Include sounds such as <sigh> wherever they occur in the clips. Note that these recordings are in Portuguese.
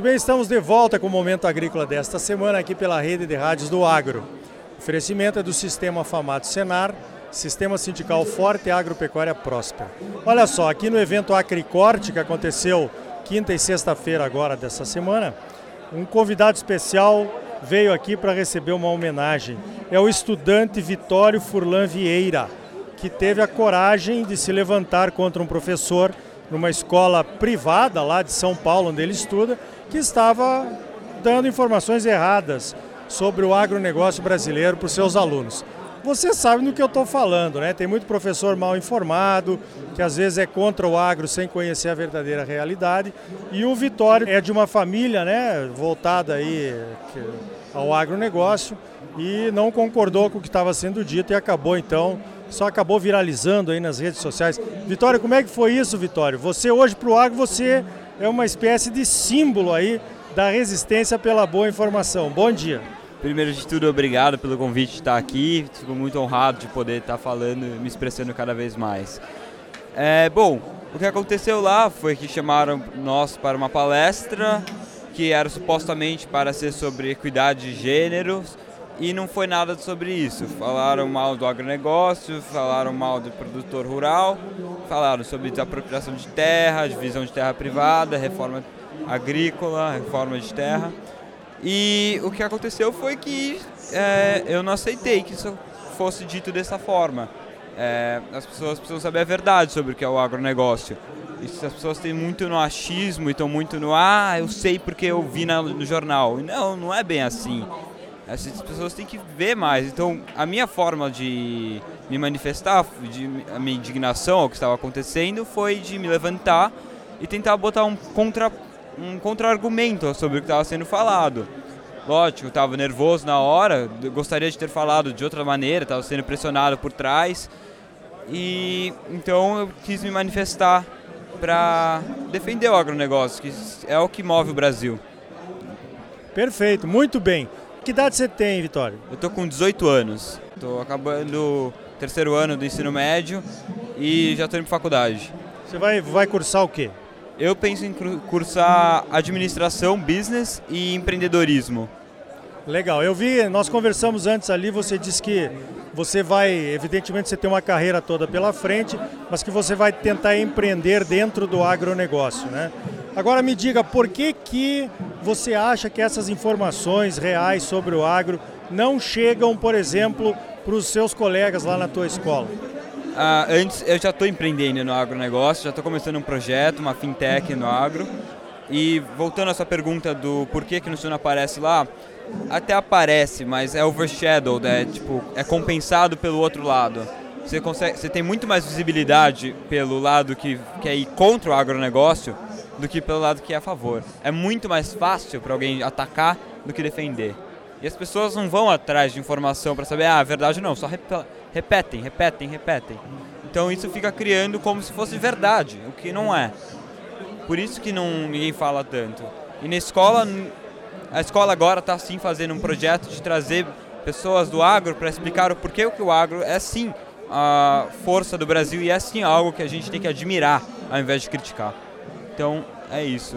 Muito bem, estamos de volta com o Momento Agrícola desta semana aqui pela rede de rádios do Agro. O oferecimento é do Sistema Famato Senar, Sistema Sindical Forte e Agropecuária Próspera. Olha só, aqui no evento Acricorte, que aconteceu quinta e sexta-feira agora dessa semana, um convidado especial veio aqui para receber uma homenagem. É o estudante Vitório Furlan Vieira, que teve a coragem de se levantar contra um professor numa escola privada lá de São Paulo, onde ele estuda, que estava dando informações erradas sobre o agronegócio brasileiro para os seus alunos. Você sabe do que eu estou falando, né? Tem muito professor mal informado, que às vezes é contra o agro sem conhecer a verdadeira realidade. E o Vitório é de uma família, né, voltada aí ao agronegócio e não concordou com o que estava sendo dito e acabou então só acabou viralizando aí nas redes sociais. Vitória, como é que foi isso, Vitória? Você hoje para o agro, você é uma espécie de símbolo aí da resistência pela boa informação. Bom dia. Primeiro de tudo, obrigado pelo convite de estar aqui. Fico muito honrado de poder estar falando me expressando cada vez mais. É, bom, o que aconteceu lá foi que chamaram nós para uma palestra que era supostamente para ser sobre equidade de gêneros, e não foi nada sobre isso. Falaram mal do agronegócio, falaram mal do produtor rural, falaram sobre desapropriação de terra, divisão de terra privada, reforma agrícola, reforma de terra. E o que aconteceu foi que é, eu não aceitei que isso fosse dito dessa forma. É, as pessoas precisam saber a verdade sobre o que é o agronegócio. Se as pessoas têm muito no achismo e estão muito no ah, eu sei porque eu vi no jornal. Não, não é bem assim. Essas pessoas têm que ver mais. Então, a minha forma de me manifestar, de a minha indignação ao que estava acontecendo, foi de me levantar e tentar botar um contra um contra-argumento sobre o que estava sendo falado. Lógico, eu estava nervoso na hora, gostaria de ter falado de outra maneira, estava sendo pressionado por trás. E então eu quis me manifestar para defender o agronegócio, que é o que move o Brasil. Perfeito, muito bem. Que idade você tem, Vitória? Eu tô com 18 anos. Tô acabando terceiro ano do ensino médio e já tô indo pra faculdade. Você vai, vai cursar o quê? Eu penso em cursar administração, business e empreendedorismo. Legal. Eu vi, nós conversamos antes ali, você disse que você vai, evidentemente você tem uma carreira toda pela frente, mas que você vai tentar empreender dentro do agronegócio, né? Agora me diga, por que, que você acha que essas informações reais sobre o agro não chegam, por exemplo, para os seus colegas lá na tua escola? Ah, antes, eu já estou empreendendo no agronegócio, já estou começando um projeto, uma fintech no agro. E voltando a essa pergunta do por que, que no não aparece lá, até aparece, mas é overshadowed, é, tipo, é compensado pelo outro lado. Você, consegue, você tem muito mais visibilidade pelo lado que quer ir contra o agronegócio do que pelo lado que é a favor. É muito mais fácil para alguém atacar do que defender. E as pessoas não vão atrás de informação para saber, ah, a verdade não, só repetem, repetem, repetem. Então isso fica criando como se fosse verdade, o que não é. Por isso que não, ninguém fala tanto. E na escola, a escola agora está sim fazendo um projeto de trazer pessoas do agro para explicar o porquê que o agro é sim a força do Brasil e é sim algo que a gente tem que admirar ao invés de criticar. Então é isso.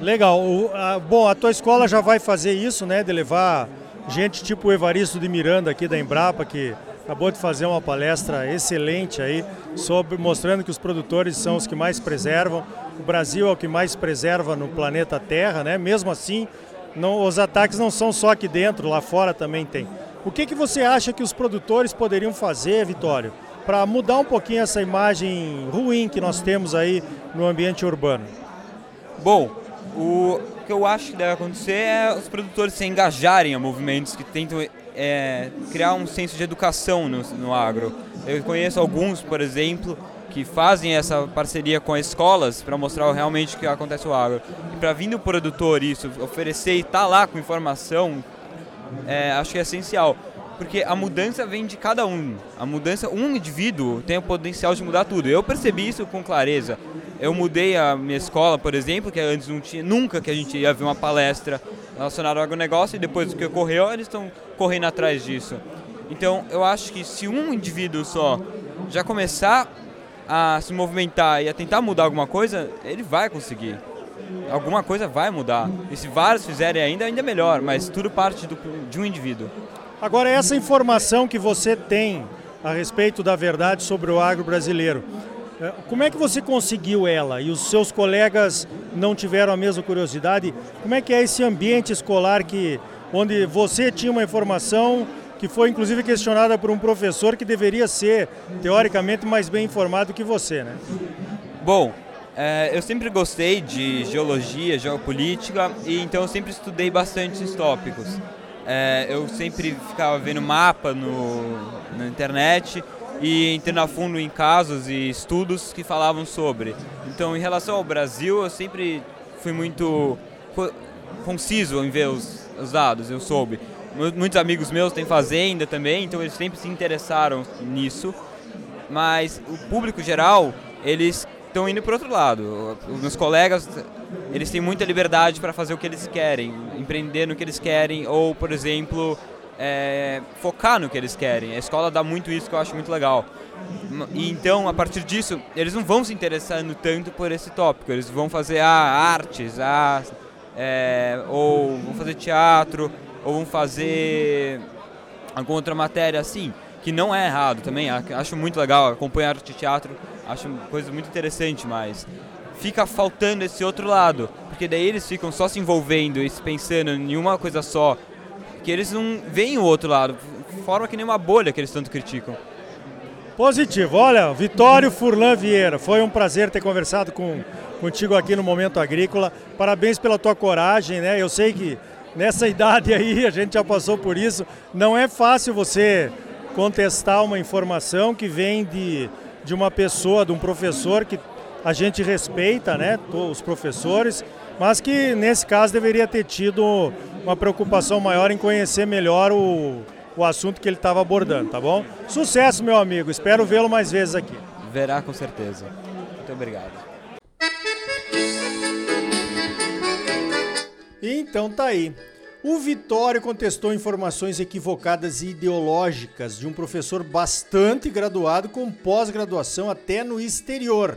Legal. O, a, bom, a tua escola já vai fazer isso, né? De levar gente tipo o Evaristo de Miranda aqui da Embrapa, que acabou de fazer uma palestra excelente aí, sobre mostrando que os produtores são os que mais preservam. O Brasil é o que mais preserva no planeta Terra, né? Mesmo assim, não, os ataques não são só aqui dentro, lá fora também tem. O que, que você acha que os produtores poderiam fazer, Vitório, para mudar um pouquinho essa imagem ruim que nós temos aí no ambiente urbano? Bom, o que eu acho que deve acontecer é os produtores se engajarem a movimentos que tentam é, criar um senso de educação no, no agro. Eu conheço alguns, por exemplo, que fazem essa parceria com as escolas para mostrar realmente o que acontece no agro. E para vir do produtor isso, oferecer e estar tá lá com informação, é, acho que é essencial porque a mudança vem de cada um. A mudança, um indivíduo tem o potencial de mudar tudo. Eu percebi isso com clareza. Eu mudei a minha escola, por exemplo, que antes não tinha nunca que a gente ia ver uma palestra relacionada ao agronegócio e depois do que ocorreu, eles estão correndo atrás disso. Então, eu acho que se um indivíduo só já começar a se movimentar e a tentar mudar alguma coisa, ele vai conseguir. alguma coisa vai mudar. E se vários fizerem ainda, ainda melhor, mas tudo parte do, de um indivíduo. Agora, essa informação que você tem a respeito da verdade sobre o agro brasileiro, como é que você conseguiu ela e os seus colegas não tiveram a mesma curiosidade? Como é que é esse ambiente escolar que onde você tinha uma informação que foi inclusive questionada por um professor que deveria ser teoricamente mais bem informado que você, né? Bom, é, eu sempre gostei de geologia, geopolítica e então eu sempre estudei bastante esses tópicos. É, eu sempre ficava vendo mapa no, na internet e entrando a fundo em casos e estudos que falavam sobre. Então, em relação ao Brasil, eu sempre fui muito conciso em ver os, os dados, eu soube. Muitos amigos meus têm fazenda também, então eles sempre se interessaram nisso. Mas o público geral, eles estão indo para outro lado. Os meus colegas, eles têm muita liberdade para fazer o que eles querem, empreender no que eles querem, ou, por exemplo, é, focar no que eles querem. A escola dá muito isso que eu acho muito legal. E então, a partir disso, eles não vão se interessando tanto por esse tópico. Eles vão fazer ah, artes, ah, é, ou vão fazer teatro, ou vão fazer alguma outra matéria assim, que não é errado também. Acho muito legal acompanhar arte e teatro, acho coisa muito interessante, mas fica faltando esse outro lado, porque daí eles ficam só se envolvendo e pensando em uma coisa só que eles não veem o outro lado, forma que nem uma bolha que eles tanto criticam. Positivo. Olha, Vitório Furlan Vieira, foi um prazer ter conversado com, contigo aqui no Momento Agrícola. Parabéns pela tua coragem, né? Eu sei que nessa <laughs> idade aí a gente já passou por isso. Não é fácil você contestar uma informação que vem de, de uma pessoa, de um professor que a gente respeita, né? Os professores, mas que nesse caso deveria ter tido uma preocupação maior em conhecer melhor o, o assunto que ele estava abordando, tá bom? Sucesso, meu amigo. Espero vê-lo mais vezes aqui. Verá com certeza. Muito obrigado. Então tá aí. O Vitório contestou informações equivocadas e ideológicas de um professor bastante graduado com pós-graduação até no exterior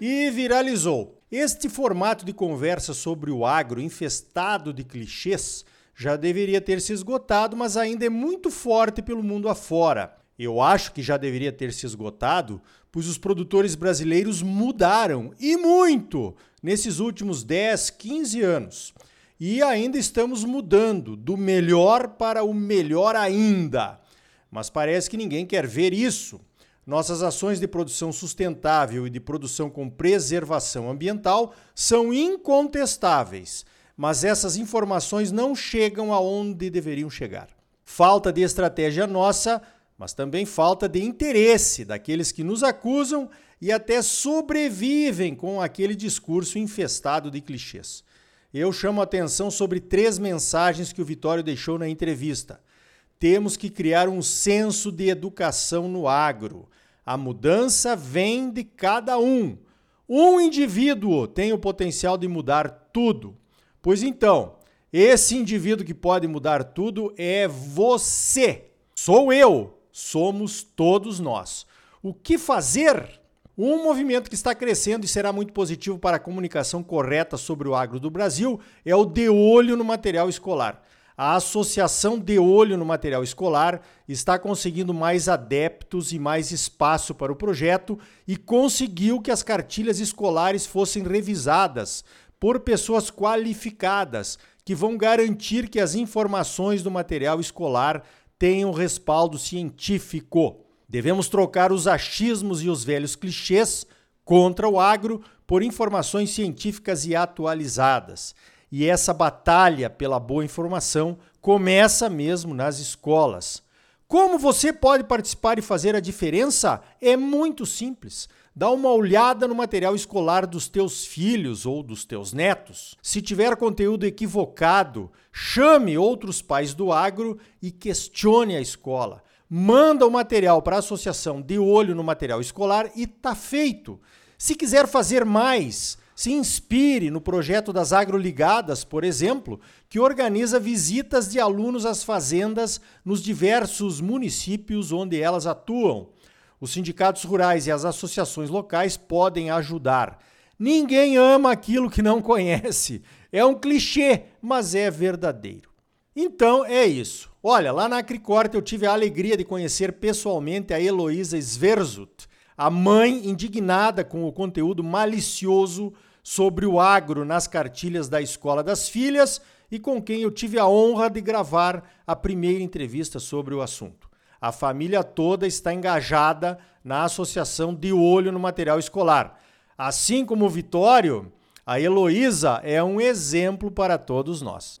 e viralizou. Este formato de conversa sobre o agro infestado de clichês já deveria ter se esgotado, mas ainda é muito forte pelo mundo afora. Eu acho que já deveria ter se esgotado, pois os produtores brasileiros mudaram e muito nesses últimos 10, 15 anos. E ainda estamos mudando do melhor para o melhor ainda. Mas parece que ninguém quer ver isso. Nossas ações de produção sustentável e de produção com preservação ambiental são incontestáveis, mas essas informações não chegam aonde deveriam chegar. Falta de estratégia nossa, mas também falta de interesse daqueles que nos acusam e até sobrevivem com aquele discurso infestado de clichês. Eu chamo a atenção sobre três mensagens que o Vitório deixou na entrevista. Temos que criar um senso de educação no agro. A mudança vem de cada um. Um indivíduo tem o potencial de mudar tudo. Pois então, esse indivíduo que pode mudar tudo é você. Sou eu. Somos todos nós. O que fazer? Um movimento que está crescendo e será muito positivo para a comunicação correta sobre o agro do Brasil é o de olho no material escolar a Associação de Olho no Material Escolar está conseguindo mais adeptos e mais espaço para o projeto e conseguiu que as cartilhas escolares fossem revisadas por pessoas qualificadas que vão garantir que as informações do material escolar tenham respaldo científico. Devemos trocar os achismos e os velhos clichês contra o agro por informações científicas e atualizadas. E essa batalha pela boa informação começa mesmo nas escolas. Como você pode participar e fazer a diferença? É muito simples. Dá uma olhada no material escolar dos teus filhos ou dos teus netos. Se tiver conteúdo equivocado, chame outros pais do agro e questione a escola. Manda o material para a associação de olho no material escolar e tá feito. Se quiser fazer mais, se inspire no projeto das Agroligadas, por exemplo, que organiza visitas de alunos às fazendas nos diversos municípios onde elas atuam. Os sindicatos rurais e as associações locais podem ajudar. Ninguém ama aquilo que não conhece. É um clichê, mas é verdadeiro. Então é isso. Olha, lá na Acricorte eu tive a alegria de conhecer pessoalmente a Heloísa Sverzut, a mãe indignada com o conteúdo malicioso sobre o agro nas cartilhas da Escola das Filhas e com quem eu tive a honra de gravar a primeira entrevista sobre o assunto. A família toda está engajada na associação de olho no material escolar. Assim como o Vitório, a Heloísa é um exemplo para todos nós.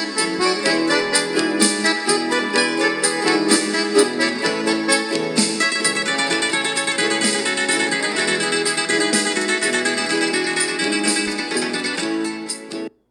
Thank you.